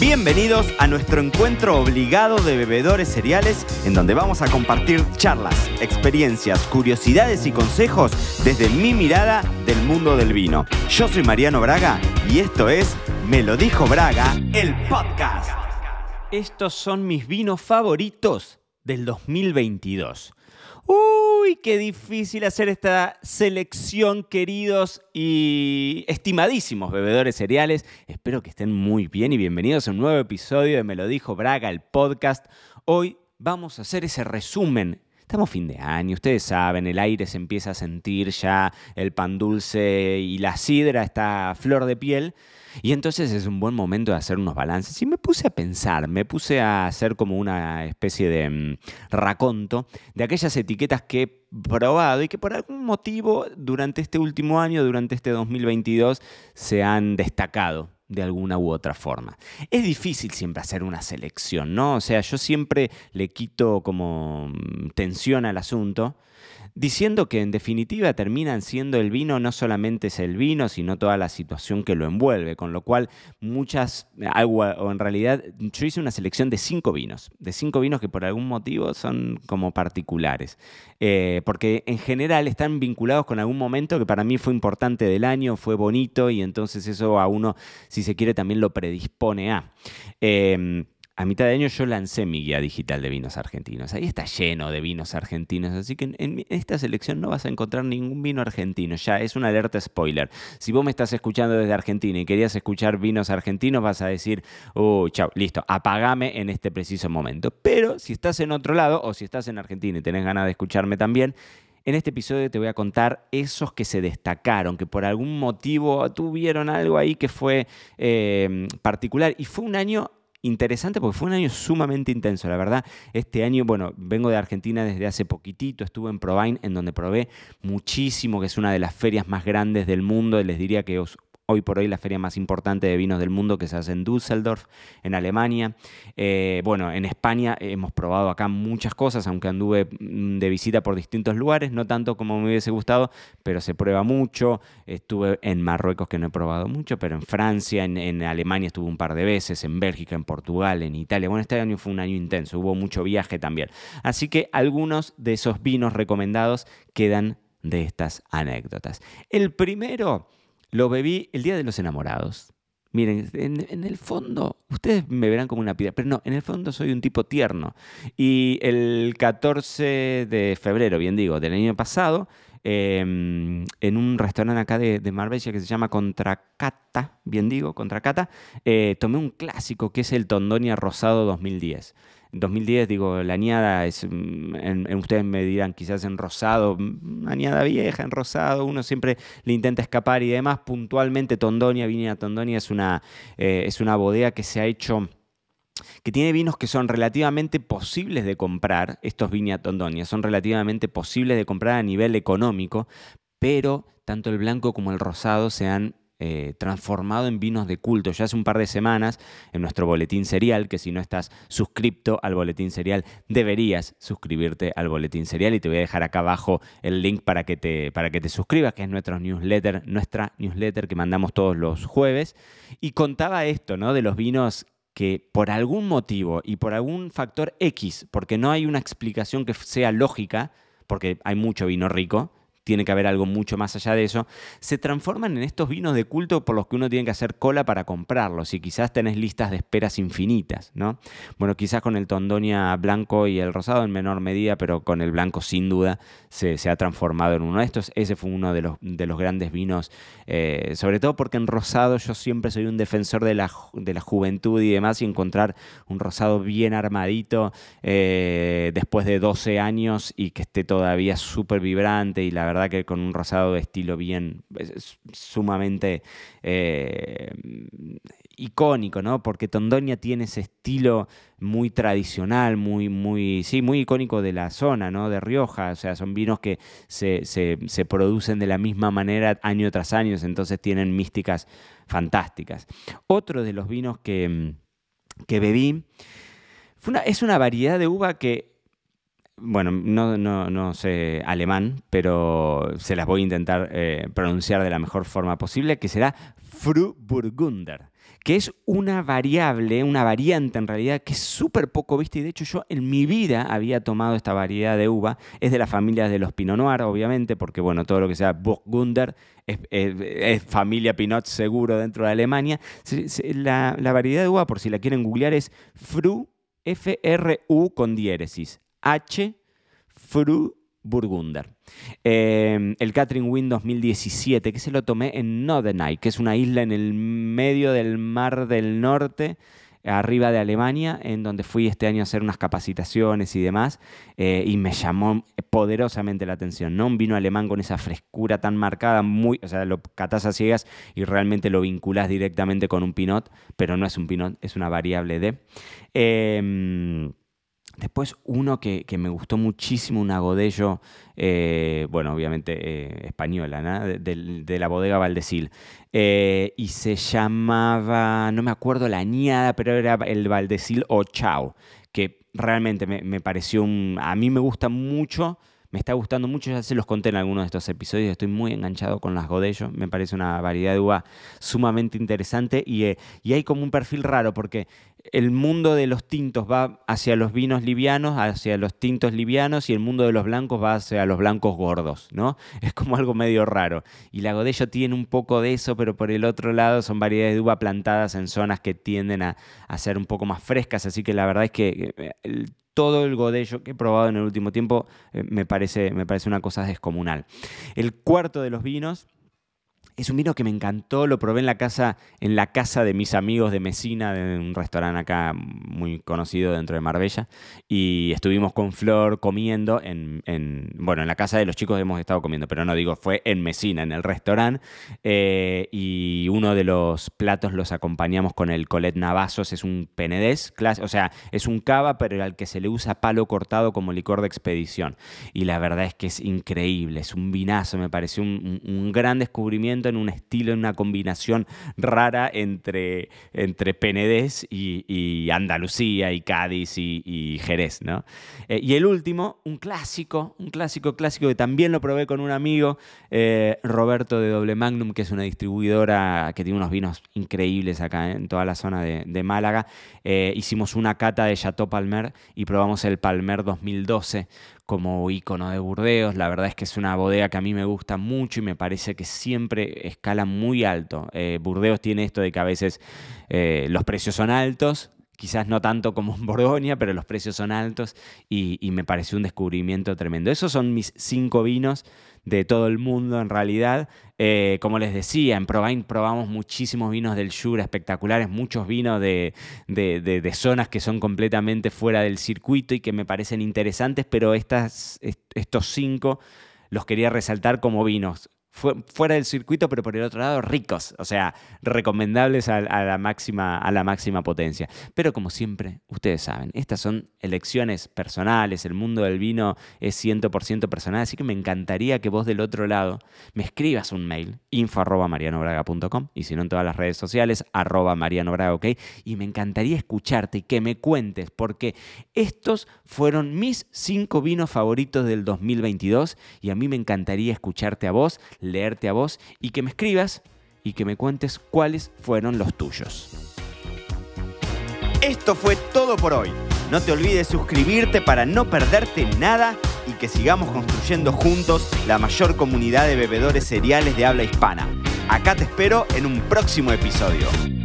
Bienvenidos a nuestro encuentro obligado de bebedores cereales, en donde vamos a compartir charlas, experiencias, curiosidades y consejos desde mi mirada del mundo del vino. Yo soy Mariano Braga y esto es Me lo dijo Braga, el podcast. Estos son mis vinos favoritos del 2022. Uy, qué difícil hacer esta selección, queridos y estimadísimos bebedores cereales. Espero que estén muy bien y bienvenidos a un nuevo episodio de Me lo dijo Braga, el podcast. Hoy vamos a hacer ese resumen Estamos fin de año, ustedes saben, el aire se empieza a sentir ya, el pan dulce y la sidra está a flor de piel. Y entonces es un buen momento de hacer unos balances. Y me puse a pensar, me puse a hacer como una especie de mm, raconto de aquellas etiquetas que he probado y que por algún motivo durante este último año, durante este 2022, se han destacado de alguna u otra forma. Es difícil siempre hacer una selección, ¿no? O sea, yo siempre le quito como mm, tensión al asunto diciendo que en definitiva terminan siendo el vino, no solamente es el vino, sino toda la situación que lo envuelve, con lo cual muchas, o en realidad yo hice una selección de cinco vinos, de cinco vinos que por algún motivo son como particulares, eh, porque en general están vinculados con algún momento que para mí fue importante del año, fue bonito y entonces eso a uno, si se quiere, también lo predispone a. Em, a mitad de año yo lancé mi guía digital de vinos argentinos. Ahí está lleno de vinos argentinos, así que en esta selección no vas a encontrar ningún vino argentino. Ya es una alerta spoiler. Si vos me estás escuchando desde Argentina y querías escuchar vinos argentinos, vas a decir, oh, chao, listo, apagame en este preciso momento. Pero si estás en otro lado o si estás en Argentina y tenés ganas de escucharme también, en este episodio te voy a contar esos que se destacaron, que por algún motivo tuvieron algo ahí que fue eh, particular. Y fue un año interesante porque fue un año sumamente intenso, la verdad. Este año, bueno, vengo de Argentina desde hace poquitito, estuve en Provine, en donde probé muchísimo, que es una de las ferias más grandes del mundo. Les diría que os hoy por hoy la feria más importante de vinos del mundo que se hace en Düsseldorf, en Alemania. Eh, bueno, en España hemos probado acá muchas cosas, aunque anduve mm, de visita por distintos lugares, no tanto como me hubiese gustado, pero se prueba mucho. Estuve en Marruecos que no he probado mucho, pero en Francia, en, en Alemania estuve un par de veces, en Bélgica, en Portugal, en Italia. Bueno, este año fue un año intenso, hubo mucho viaje también. Así que algunos de esos vinos recomendados quedan de estas anécdotas. El primero lo bebí el día de los enamorados. Miren, en, el fondo, ustedes me verán como una piedra, pero no, en el fondo soy un tipo tierno. Y el 14 de febrero, bien digo, del año pasado, em, en un restaurante acá de, Marbella que se llama Contracata, bien digo, Contracata, eh, tomé un clásico que es el Tondonia Rosado 2010. 2010, digo, la añada es, mm, en, ustedes me dirán, quizás en rosado, mm, añada vieja, en rosado, uno siempre le intenta escapar y demás. Puntualmente, Tondonia, Viña Tondonia es una, eh, es una bodega que se ha hecho que tiene vinos que son relativamente posibles de comprar, estos Viña Tondonia, son relativamente posibles de comprar a nivel económico, pero tanto el blanco como el rosado se han eh, transformado en vinos de culto. Ya hace un par de semanas en nuestro boletín serial, que si no estás suscripto al boletín serial, deberías suscribirte al boletín serial y te voy a dejar acá abajo el link para que te, para que te suscribas, que es nuestro newsletter, nuestra newsletter que mandamos todos los jueves. Y contaba esto, ¿no? De los vinos que por algún motivo y por algún factor X, porque no hay una explicación que sea lógica, porque hay mucho vino rico, tiene que haber algo mucho más allá de eso, se transforman en estos vinos de culto por los que uno tiene que hacer cola para comprarlos y quizás tenés listas de esperas infinitas, ¿no? Bueno, quizás con el Tondonia blanco y el rosado en menor medida, pero con el blanco sin duda se, ha transformado en uno de estos. Ese fue uno de los, de los grandes vinos, eh, sobre todo porque en rosado yo siempre soy un defensor de la, de la juventud y demás y encontrar un rosado bien armadito eh, después de 12 años y que esté todavía súper vibrante y la verdad que con un rosado de estilo bien, sumamente eh, icónico, ¿no? Porque Tondonia tiene ese estilo muy tradicional, muy, muy, sí, muy icónico de la zona, ¿no? De Rioja, o sea, son vinos que se, se producen de la misma manera año tras año, entonces tienen místicas fantásticas. Otro de los vinos que, que bebí es una variedad de uva que bueno, no, sé alemán, pero se las voy a intentar eh, pronunciar de la mejor forma posible, que será Frühburgunder que es una variable, una variante en realidad, que es súper poco vista y de hecho yo en mi vida había tomado esta variedad de uva. Es de la familia de los Pinot Noir, obviamente, porque bueno, todo lo que sea Burgunder es, familia Pinot seguro dentro de Alemania. La, variedad de uva, por si la quieren googlear, es Fru, F-R-U con diéresis, H, Fru Burgunder. Em, el Catherine Wind 2017, que se lo tomé en Nodenay, que es una isla en el medio del Mar del Norte, arriba de Alemania, en donde fui este año a hacer unas capacitaciones y demás, eh, y me llamó poderosamente la atención, ¿no? Un vino alemán con esa frescura tan marcada, muy, o sea, lo catás a ciegas y realmente lo vinculás directamente con un pinot, pero no es un pinot, es una variable de... Em, Después uno que, me gustó muchísimo, un agodello, eh, bueno, obviamente eh, española, de, la bodega Valdesil. Eh, y se llamaba, no me acuerdo la añada, pero era el Valdesil o Chao, que realmente me, me pareció un... A mí me gusta mucho me está gustando mucho, ya se los conté en algunos de estos episodios, estoy muy enganchado con las Godello, me parece una variedad de uva sumamente interesante y, eh, y hay como un perfil raro porque el mundo de los tintos va hacia los vinos livianos, hacia los tintos livianos y el mundo de los blancos va hacia los blancos gordos, ¿no? Es como algo medio raro. Y la Godello tiene un poco de eso, pero por el otro lado son variedades de uva plantadas en zonas que tienden a, a ser un poco más frescas, así que la verdad es que eh, todo el godello que he probado en el último tiempo eh, me, parece, me parece una cosa descomunal. El cuarto de los vinos es un vino que me encantó, lo probé en la casa, en la casa de mis amigos de Mesina, de un restaurante acá muy conocido dentro de Marbella, y estuvimos con Flor comiendo en, bueno, en la casa de los chicos hemos estado comiendo, pero no digo, fue en Mesina, en el restaurante, eh, y uno de los platos los acompañamos con el Colet Navazos, es un penedés, o sea, es un cava, pero al que se le usa palo cortado como licor de expedición, y la verdad es que es increíble, es un vinazo, me pareció un gran descubrimiento en un estilo, en una combinación rara entre, entre Penedés y, Andalucía y Cádiz y, Jerez, ¿no? Eh, y el último, un clásico, un clásico clásico que también lo probé con un amigo, eh, Roberto de Doble Magnum, que es una distribuidora que tiene unos vinos increíbles acá en toda la zona de, Málaga. Eh, hicimos una cata de Chateau Palmer y probamos el Palmer 2012 como icono de Burdeos. La verdad es que es una bodega que a mí me gusta mucho y me parece que siempre escala muy alto. Eh, Burdeos tiene esto de que a veces eh, los precios son altos, quizás no tanto como en Borgoña, pero los precios son altos y, me pareció un descubrimiento tremendo. Esos son mis cinco vinos de todo el mundo en realidad. Eh, como les decía, en Provine probamos muchísimos vinos del Jura espectaculares, muchos vinos de, de, zonas que son completamente fuera del circuito y que me parecen interesantes, pero estas, estos cinco los quería resaltar como vinos fuera del circuito, pero por el otro lado ricos, o sea, recomendables a, la máxima, a la máxima potencia. Pero como siempre, ustedes saben, estas son elecciones personales, el mundo del vino es 100% personal, así que me encantaría que vos del otro lado me escribas un mail, info arroba y si no en todas las redes sociales, arroba marianobraga, ok, y me encantaría escucharte y que me cuentes, porque estos fueron mis cinco vinos favoritos del 2022, y a mí me encantaría escucharte a vos, leerte a vos y que me escribas y que me cuentes cuáles fueron los tuyos. Esto fue todo por hoy. No te olvides suscribirte para no perderte nada y que sigamos construyendo juntos la mayor comunidad de bebedores cereales de habla hispana. Acá te espero en un próximo episodio.